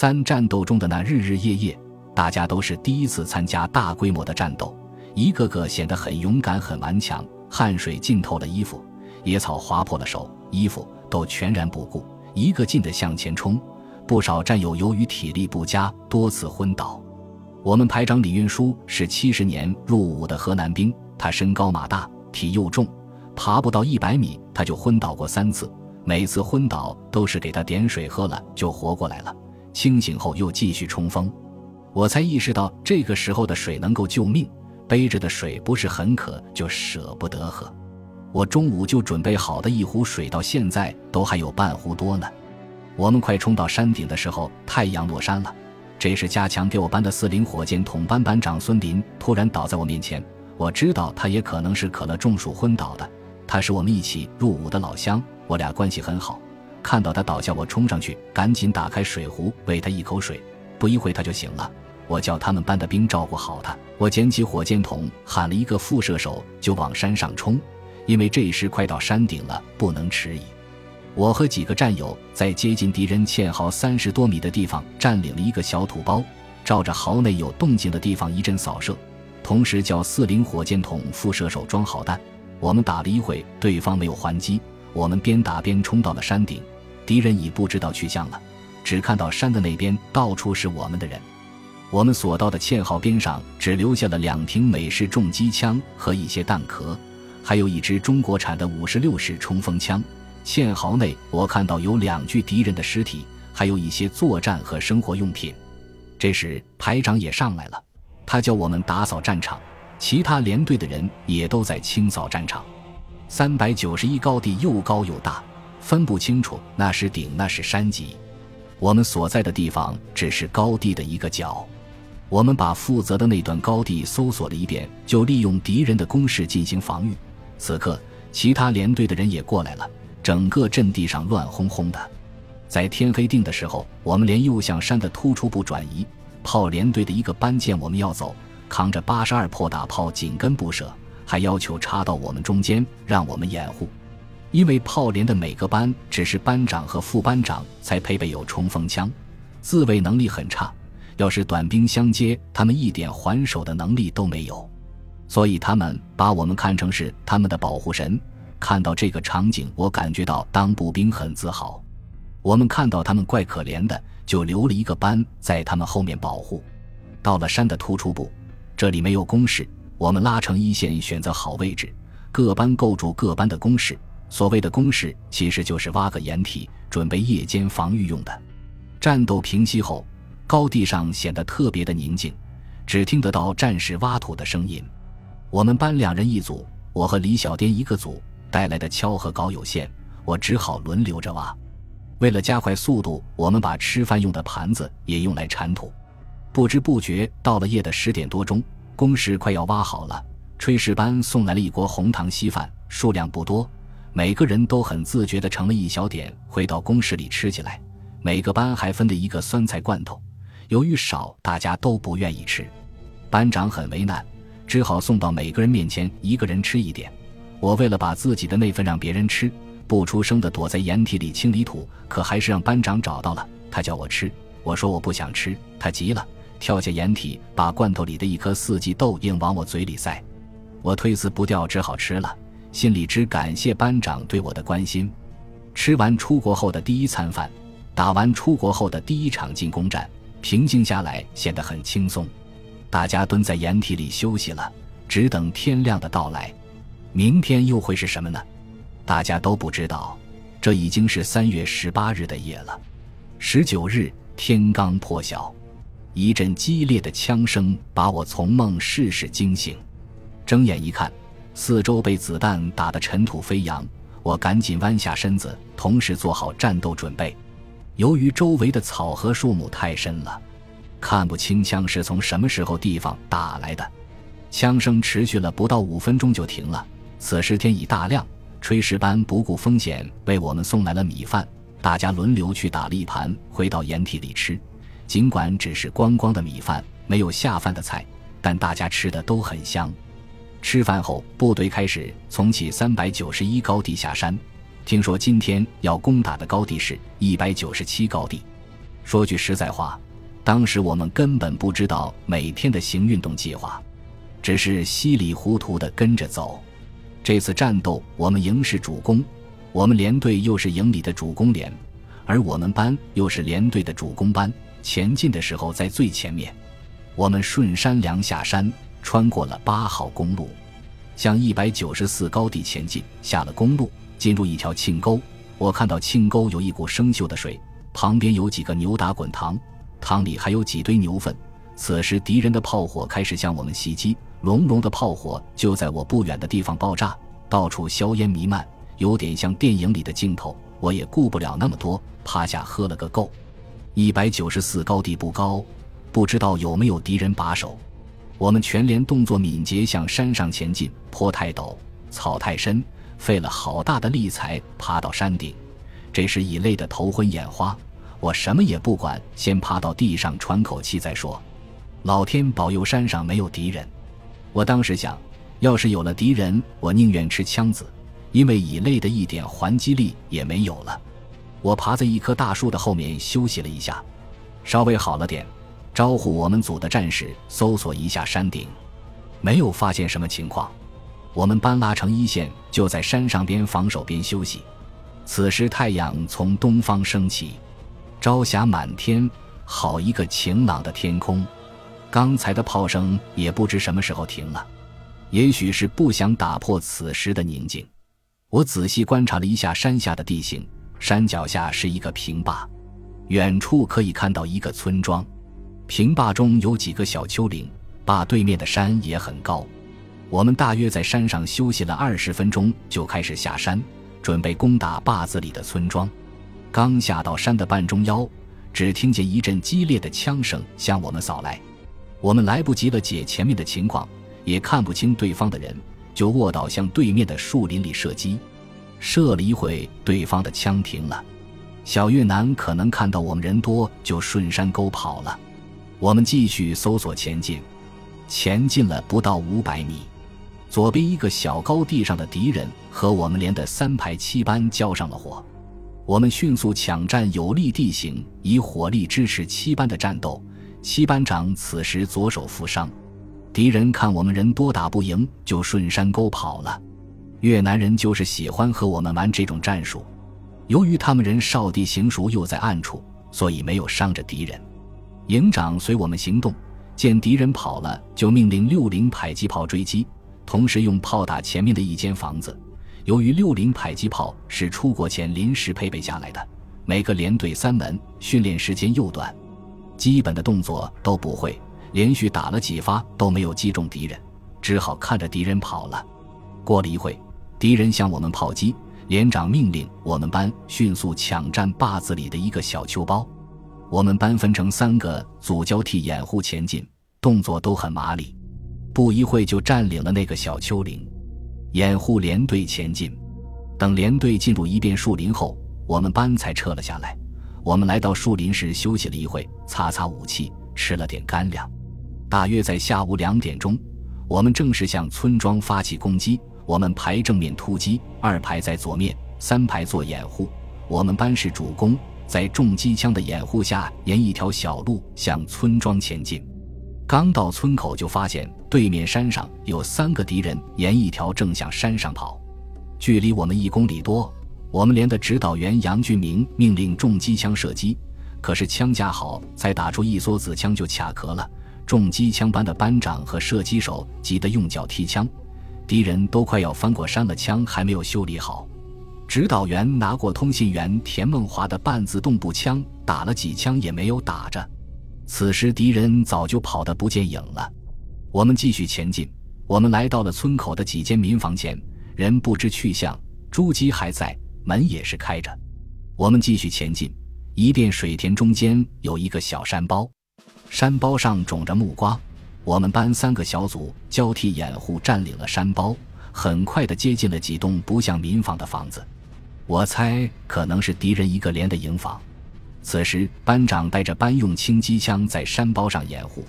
三战斗中的那日日夜夜，大家都是第一次参加大规模的战斗，一个个显得很勇敢、很顽强。汗水浸透了衣服，野草划破了手，衣服都全然不顾，一个劲地向前冲。不少战友由于体力不佳，多次昏倒。我们排长李运书是七十年入伍的河南兵，他身高马大，体又重，爬不到一百米他就昏倒过三次，每次昏倒都是给他点水喝了就活过来了，清醒后又继续冲锋。我才意识到这个时候的水能够救命，背着的水不是很渴就舍不得喝。我中午就准备好的一壶水，到现在都还有半壶多呢。我们快冲到山顶的时候，太阳落山了。这时，加强给我班的四零火箭筒班班长孙林突然倒在我面前。我知道他也可能是渴了中暑昏倒的。他是我们一起入伍的老乡，我俩关系很好。看到他倒下，我冲上去，赶紧打开水壶喂他一口水。不一会他就醒了。我叫他们班的兵照顾好他。我捡起火箭筒，喊了一个副射手，就往山上冲，因为这时快到山顶了，不能迟疑。我和几个战友在接近敌人堑壕三十多米的地方占领了一个小土包，照着壕内有动静的地方一阵扫射，同时叫四零火箭筒副射手装好弹。我们打了一会，对方没有还击，我们边打边冲到了山顶，敌人已不知道去向了，只看到山的那边到处是我们的人。我们所到的堑壕边上只留下了两挺美式重机枪和一些弹壳，还有一支中国产的五十六式冲锋枪。堑壕内，我看到有两具敌人的尸体，还有一些作战和生活用品。这时，排长也上来了，他叫我们打扫战场，其他连队的人也都在清扫战场。三百九十一高地又高又大，分不清楚那是顶那是山脊。我们所在的地方只是高地的一个角。我们把负责的那段高地搜索了一遍，就利用敌人的攻势进行防御。此刻，其他连队的人也过来了。整个阵地上乱哄哄的，在天黑定的时候，我们连右向山的突出部转移。炮连队的一个班见我们要走，扛着八十二破大炮紧跟不舍，还要求插到我们中间，让我们掩护。因为炮连的每个班只是班长和副班长才配备有冲锋枪，自卫能力很差，要是短兵相接，他们一点还手的能力都没有，所以他们把我们看成是他们的保护神。看到这个场景，我感觉到当步兵很自豪。我们看到他们怪可怜的，就留了一个班在他们后面保护。到了山的突出部，这里没有工事，我们拉成一线，选择好位置，各班构筑各班的工事。所谓的工事，其实就是挖个掩体，准备夜间防御用的。战斗平息后，高地上显得特别的宁静，只听得到战士挖土的声音。我们班两人一组，我和李小颠一个组。带来的锹和镐有限，我只好轮流着挖。为了加快速度，我们把吃饭用的盘子也用来铲土。不知不觉到了夜的十点多钟，工事快要挖好了。炊事班送来了一锅红糖稀饭，数量不多，每个人都很自觉地盛了一小点，回到工室里吃起来。每个班还分了一个酸菜罐头，由于少，大家都不愿意吃。班长很为难，只好送到每个人面前，一个人吃一点。我为了把自己的那份让别人吃，不出声的躲在掩体里清理土，可还是让班长找到了。他叫我吃，我说我不想吃，他急了，跳下掩体，把罐头里的一颗四季豆硬往我嘴里塞。我推辞不掉，只好吃了，心里只感谢班长对我的关心。吃完出国后的第一餐饭，打完出国后的第一场进攻战，平静下来，显得很轻松。大家蹲在掩体里休息了，只等天亮的到来。明天又会是什么呢？大家都不知道。这已经是三月十八日的夜了。十九日天刚破晓，一阵激烈的枪声把我从梦世事惊醒。睁眼一看，四周被子弹打得尘土飞扬。我赶紧弯下身子，同时做好战斗准备。由于周围的草和树木太深了，看不清枪是从什么时候地方打来的。枪声持续了不到五分钟就停了。此时天已大亮，炊事班不顾风险为我们送来了米饭，大家轮流去打了一盘，回到掩体里吃。尽管只是光光的米饭，没有下饭的菜，但大家吃的都很香。吃饭后，部队开始从起三百九十一高地下山。听说今天要攻打的高地是一百九十七高地。说句实在话，当时我们根本不知道每天的行运动计划，只是稀里糊涂的跟着走。这次战斗，我们营是主攻，我们连队又是营里的主攻连，而我们班又是连队的主攻班。前进的时候在最前面，我们顺山梁下山，穿过了八号公路，向一百九十四高地前进。下了公路，进入一条沁沟，我看到沁沟有一股生锈的水，旁边有几个牛打滚塘，塘里还有几堆牛粪。此时敌人的炮火开始向我们袭击，隆隆的炮火就在我不远的地方爆炸，到处硝烟弥漫，有点像电影里的镜头。我也顾不了那么多，趴下喝了个够。一百九十四高地不高，不知道有没有敌人把守。我们全连动作敏捷，向山上前进。坡太陡，草太深，费了好大的力才爬到山顶。这时已累得头昏眼花，我什么也不管，先爬到地上喘口气再说。老天保佑，山上没有敌人。我当时想，要是有了敌人，我宁愿吃枪子，因为已累的一点还击力也没有了。我爬在一棵大树的后面休息了一下，稍微好了点，招呼我们组的战士搜索一下山顶，没有发现什么情况。我们班拉成一线，就在山上边防守边休息。此时太阳从东方升起，朝霞满天，好一个晴朗的天空。刚才的炮声也不知什么时候停了，也许是不想打破此时的宁静。我仔细观察了一下山下的地形。山脚下是一个平坝，远处可以看到一个村庄。平坝中有几个小丘陵，坝对面的山也很高。我们大约在山上休息了二十分钟，就开始下山，准备攻打坝子里的村庄。刚下到山的半中腰，只听见一阵激烈的枪声向我们扫来。我们来不及了解前面的情况，也看不清对方的人，就卧倒向对面的树林里射击。射了一会，对方的枪停了。小越南可能看到我们人多，就顺山沟跑了。我们继续搜索前进，前进了不到五百米，左边一个小高地上的敌人和我们连的三排七班交上了火。我们迅速抢占有利地形，以火力支持七班的战斗。七班长此时左手负伤，敌人看我们人多打不赢，就顺山沟跑了。越南人就是喜欢和我们玩这种战术，由于他们人少地形熟，又在暗处，所以没有伤着敌人。营长随我们行动，见敌人跑了，就命令六零迫击炮追击，同时用炮打前面的一间房子。由于六零迫击炮是出国前临时配备下来的，每个连队三门，训练时间又短，基本的动作都不会，连续打了几发都没有击中敌人，只好看着敌人跑了。过了一会。敌人向我们炮击，连长命令我们班迅速抢占坝子里的一个小丘包。我们班分成三个组交替掩护前进，动作都很麻利。不一会就占领了那个小丘陵，掩护连队前进。等连队进入一片树林后，我们班才撤了下来。我们来到树林时休息了一会，擦擦武器，吃了点干粮。大约在下午两点钟，我们正式向村庄发起攻击。我们排正面突击，二排在左面，三排做掩护。我们班是主攻，在重机枪的掩护下，沿一条小路向村庄前进。刚到村口，就发现对面山上有三个敌人，沿一条正向山上跑，距离我们一公里多。我们连的指导员杨俊明命令重机枪射击，可是枪架好，才打出一梭子枪就卡壳了。重机枪班的班长和射击手急得用脚踢枪。敌人都快要翻过山了，枪还没有修理好。指导员拿过通信员田梦华的半自动步枪，打了几枪也没有打着。此时敌人早就跑得不见影了。我们继续前进。我们来到了村口的几间民房前，人不知去向，猪鸡还在，门也是开着。我们继续前进。一片水田中间有一个小山包，山包上种着木瓜。我们班三个小组交替掩护，占领了山包，很快的接近了几栋不像民房的房子。我猜可能是敌人一个连的营房。此时班长带着班用轻机枪在山包上掩护，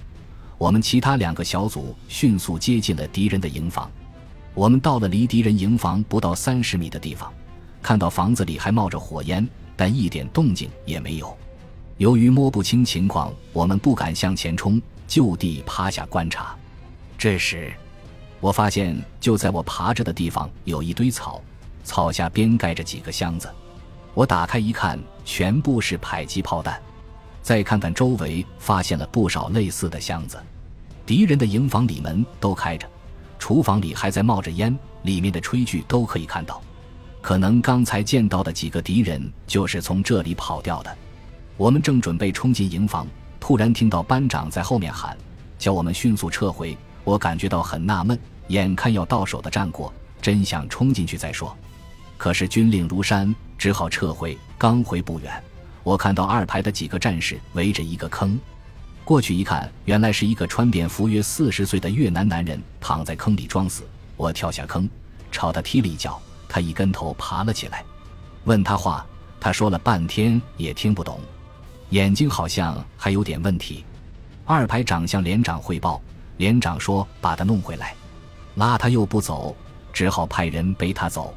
我们其他两个小组迅速接近了敌人的营房。我们到了离敌人营房不到三十米的地方，看到房子里还冒着火焰，但一点动静也没有。由于摸不清情况，我们不敢向前冲，就地趴下观察。这时，我发现就在我爬着的地方有一堆草，草下边盖着几个箱子。我打开一看，全部是迫击炮弹。再看看周围，发现了不少类似的箱子。敌人的营房里门都开着，厨房里还在冒着烟，里面的炊具都可以看到。可能刚才见到的几个敌人就是从这里跑掉的。我们正准备冲进营房，突然听到班长在后面喊，叫我们迅速撤回。我感觉到很纳闷，眼看要到手的战果，真想冲进去再说。可是军令如山，只好撤回。刚回不远，我看到二排的几个战士围着一个坑，过去一看，原来是一个穿便服、约四十岁的越南男人躺在坑里装死。我跳下坑，朝他踢了一脚，他一跟头爬了起来。问他话，他说了半天也听不懂。眼睛好像还有点问题。二排长向连长汇报，连长说把他弄回来，拉他又不走，只好派人背他走。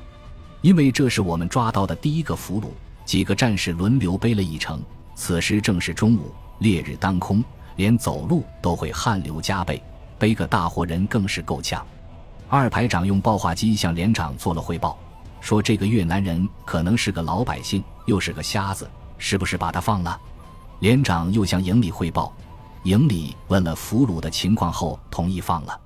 因为这是我们抓到的第一个俘虏，几个战士轮流背了一程。此时正是中午，烈日当空，连走路都会汗流浃背，背个大活人更是够呛。二排长用报话机向连长做了汇报，说这个越南人可能是个老百姓，又是个瞎子，是不是把他放了？连长又向营里汇报，营里问了俘虏的情况后，同意放了。